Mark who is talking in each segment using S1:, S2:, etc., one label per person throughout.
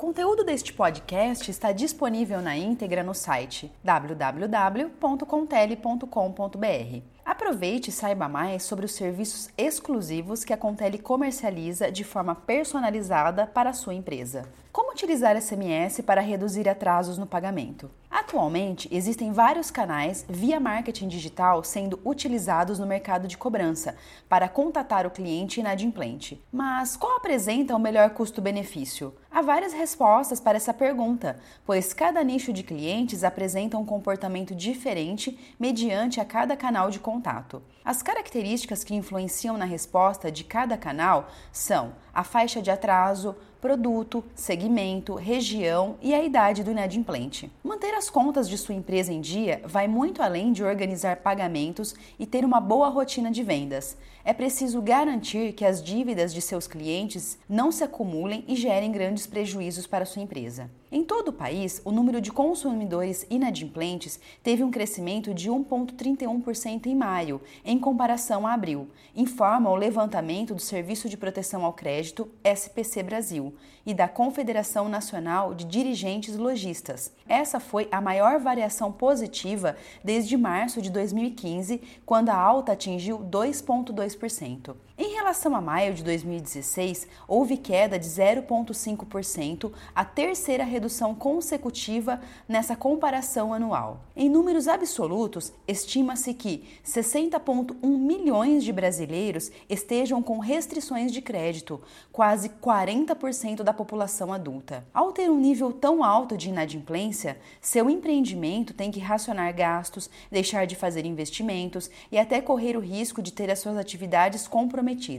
S1: conteúdo deste podcast está disponível na íntegra no site www.contele.com.br. Aproveite e saiba mais sobre os serviços exclusivos que a Contele comercializa de forma personalizada para a sua empresa. Como utilizar SMS para reduzir atrasos no pagamento? Atualmente, existem vários canais via marketing digital sendo utilizados no mercado de cobrança para contatar o cliente inadimplente. Mas qual apresenta o melhor custo-benefício? Há várias respostas para essa pergunta, pois cada nicho de clientes apresenta um comportamento diferente mediante a cada canal de contato. As características que influenciam na resposta de cada canal são a faixa de atraso, produto, segmento, região e a idade do inadimplente. Manter as contas de sua empresa em dia vai muito além de organizar pagamentos e ter uma boa rotina de vendas. É preciso garantir que as dívidas de seus clientes não se acumulem e gerem grandes prejuízos para sua empresa. Em todo o país, o número de consumidores inadimplentes teve um crescimento de 1,31% em maio, em comparação a abril, informa o levantamento do Serviço de Proteção ao Crédito, SPC Brasil, e da Confederação Nacional de Dirigentes Logistas. Essa foi a maior variação positiva desde março de 2015, quando a alta atingiu 2,2%. Em relação a maio de 2016, houve queda de 0,5%, a terceira redução consecutiva nessa comparação anual. Em números absolutos, estima-se que 60,1 milhões de brasileiros estejam com restrições de crédito, quase 40% da população adulta. Ao ter um nível tão alto de inadimplência, seu empreendimento tem que racionar gastos, deixar de fazer investimentos e até correr o risco de ter as suas atividades comprometidas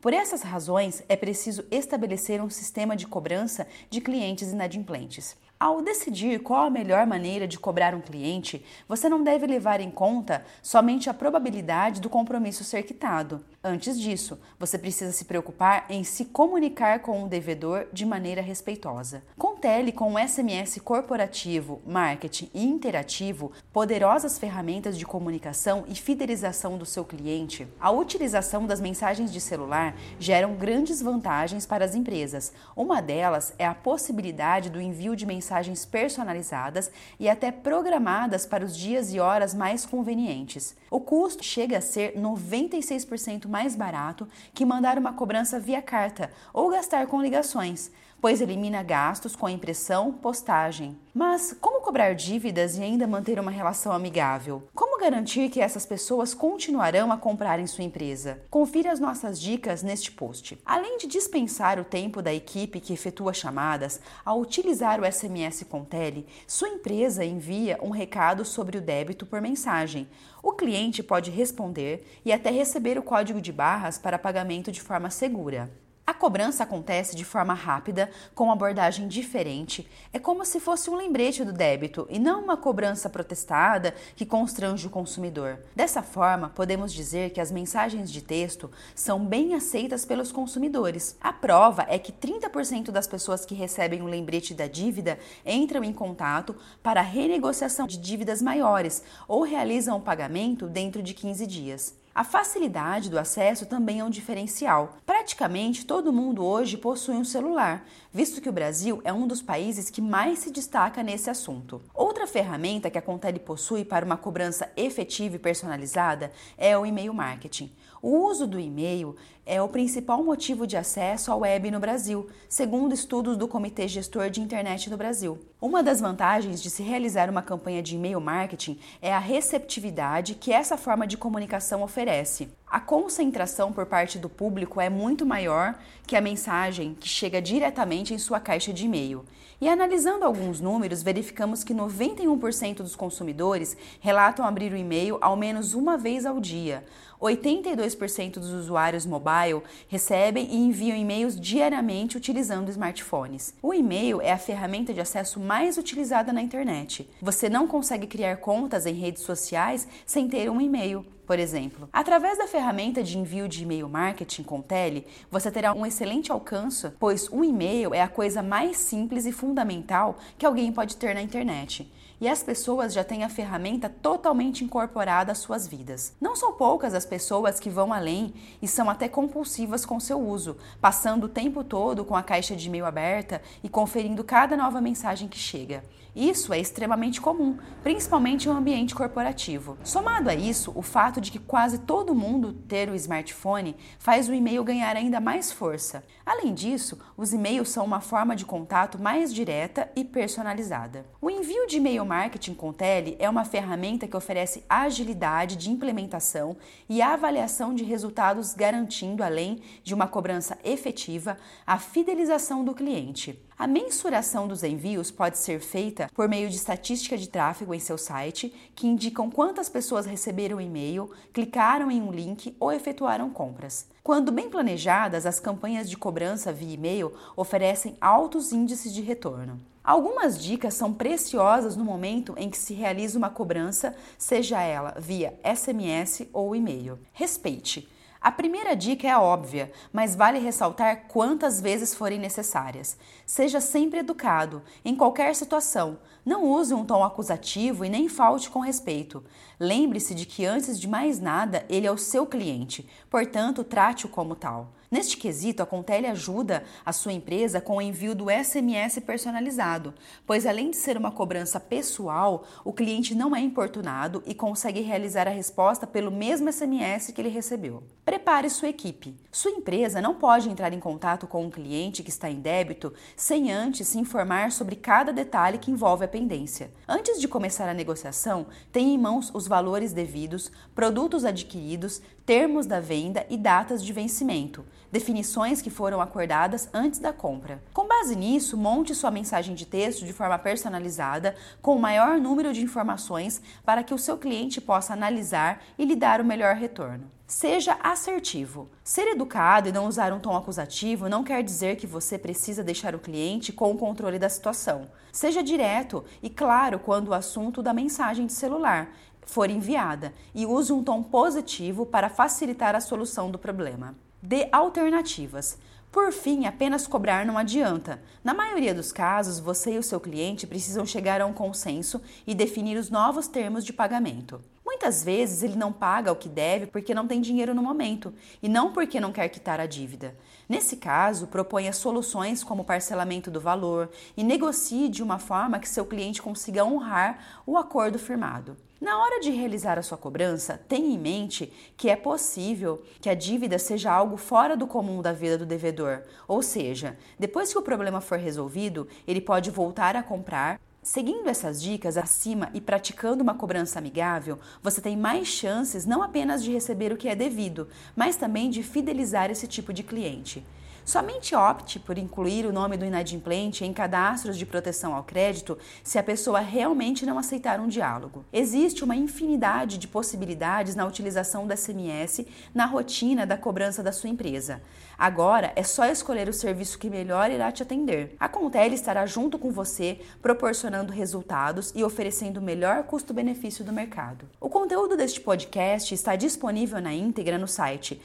S1: Por essas razões, é preciso estabelecer um sistema de cobrança de clientes inadimplentes. Ao decidir qual a melhor maneira de cobrar um cliente, você não deve levar em conta somente a probabilidade do compromisso ser quitado. Antes disso, você precisa se preocupar em se comunicar com o devedor de maneira respeitosa. Contele com o SMS corporativo, marketing e interativo poderosas ferramentas de comunicação e fidelização do seu cliente. A utilização das mensagens de celular geram grandes vantagens para as empresas. Uma delas é a possibilidade do envio de mensagens mensagens personalizadas e até programadas para os dias e horas mais convenientes. O custo chega a ser 96% mais barato que mandar uma cobrança via carta ou gastar com ligações pois elimina gastos com impressão, postagem. Mas como cobrar dívidas e ainda manter uma relação amigável? Como garantir que essas pessoas continuarão a comprar em sua empresa? Confira as nossas dicas neste post. Além de dispensar o tempo da equipe que efetua chamadas, ao utilizar o SMS Contele, sua empresa envia um recado sobre o débito por mensagem. O cliente pode responder e até receber o código de barras para pagamento de forma segura. A cobrança acontece de forma rápida, com abordagem diferente. É como se fosse um lembrete do débito e não uma cobrança protestada que constrange o consumidor. Dessa forma, podemos dizer que as mensagens de texto são bem aceitas pelos consumidores. A prova é que 30% das pessoas que recebem o lembrete da dívida entram em contato para renegociação de dívidas maiores ou realizam o pagamento dentro de 15 dias. A facilidade do acesso também é um diferencial. Praticamente todo mundo hoje possui um celular, visto que o Brasil é um dos países que mais se destaca nesse assunto. Outra ferramenta que a Contele possui para uma cobrança efetiva e personalizada é o e-mail marketing. O uso do e-mail é o principal motivo de acesso ao web no Brasil, segundo estudos do Comitê Gestor de Internet do Brasil. Uma das vantagens de se realizar uma campanha de e-mail marketing é a receptividade que essa forma de comunicação oferece. A concentração por parte do público é muito maior que a mensagem que chega diretamente em sua caixa de e-mail. E analisando alguns números, verificamos que 91% dos consumidores relatam abrir o e-mail ao menos uma vez ao dia. 82% dos usuários mobile recebem e enviam e-mails diariamente utilizando smartphones. O e-mail é a ferramenta de acesso mais utilizada na internet. Você não consegue criar contas em redes sociais sem ter um e-mail. Por exemplo. Através da ferramenta de envio de e-mail marketing com Tele, você terá um excelente alcance, pois o e-mail é a coisa mais simples e fundamental que alguém pode ter na internet e as pessoas já têm a ferramenta totalmente incorporada às suas vidas. Não são poucas as pessoas que vão além e são até compulsivas com seu uso, passando o tempo todo com a caixa de e-mail aberta e conferindo cada nova mensagem que chega. Isso é extremamente comum, principalmente em um ambiente corporativo. Somado a isso, o fato de que quase todo mundo ter o smartphone faz o e-mail ganhar ainda mais força. Além disso, os e-mails são uma forma de contato mais direta e personalizada. O envio de e-mail marketing com tele é uma ferramenta que oferece agilidade de implementação e avaliação de resultados, garantindo, além de uma cobrança efetiva, a fidelização do cliente. A mensuração dos envios pode ser feita por meio de estatística de tráfego em seu site, que indicam quantas pessoas receberam e-mail, clicaram em um link ou efetuaram compras. Quando bem planejadas, as campanhas de cobrança via e-mail oferecem altos índices de retorno. Algumas dicas são preciosas no momento em que se realiza uma cobrança, seja ela via SMS ou e-mail. Respeite. A primeira dica é óbvia, mas vale ressaltar quantas vezes forem necessárias. Seja sempre educado, em qualquer situação. Não use um tom acusativo e nem falte com respeito. Lembre-se de que, antes de mais nada, ele é o seu cliente, portanto, trate-o como tal. Neste quesito, a Contele ajuda a sua empresa com o envio do SMS personalizado, pois além de ser uma cobrança pessoal, o cliente não é importunado e consegue realizar a resposta pelo mesmo SMS que ele recebeu. Prepare sua equipe. Sua empresa não pode entrar em contato com um cliente que está em débito sem antes se informar sobre cada detalhe que envolve a pendência. Antes de começar a negociação, tenha em mãos os valores devidos, produtos adquiridos, termos da venda e datas de vencimento, definições que foram acordadas antes da compra. Com base nisso, monte sua mensagem de texto de forma personalizada, com o maior número de informações para que o seu cliente possa analisar e lhe dar o melhor retorno. Seja assertivo. Ser educado e não usar um tom acusativo não quer dizer que você precisa deixar o cliente com o controle da situação. Seja direto e claro quando o assunto da mensagem de celular for enviada e use um tom positivo para facilitar a solução do problema. Dê alternativas. Por fim, apenas cobrar não adianta. Na maioria dos casos, você e o seu cliente precisam chegar a um consenso e definir os novos termos de pagamento. Muitas vezes ele não paga o que deve porque não tem dinheiro no momento e não porque não quer quitar a dívida. Nesse caso, proponha soluções como parcelamento do valor e negocie de uma forma que seu cliente consiga honrar o acordo firmado. Na hora de realizar a sua cobrança, tenha em mente que é possível que a dívida seja algo fora do comum da vida do devedor, ou seja, depois que o problema for resolvido, ele pode voltar a comprar. Seguindo essas dicas acima e praticando uma cobrança amigável, você tem mais chances não apenas de receber o que é devido, mas também de fidelizar esse tipo de cliente. Somente opte por incluir o nome do inadimplente em cadastros de proteção ao crédito se a pessoa realmente não aceitar um diálogo. Existe uma infinidade de possibilidades na utilização do SMS na rotina da cobrança da sua empresa. Agora é só escolher o serviço que melhor irá te atender. A Contele estará junto com você, proporcionando resultados e oferecendo o melhor custo-benefício do mercado. O conteúdo deste podcast está disponível na íntegra no site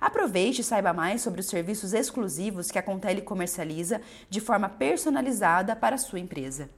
S1: Aproveite e saiba mais sobre os serviços exclusivos que a Contele comercializa de forma personalizada para a sua empresa.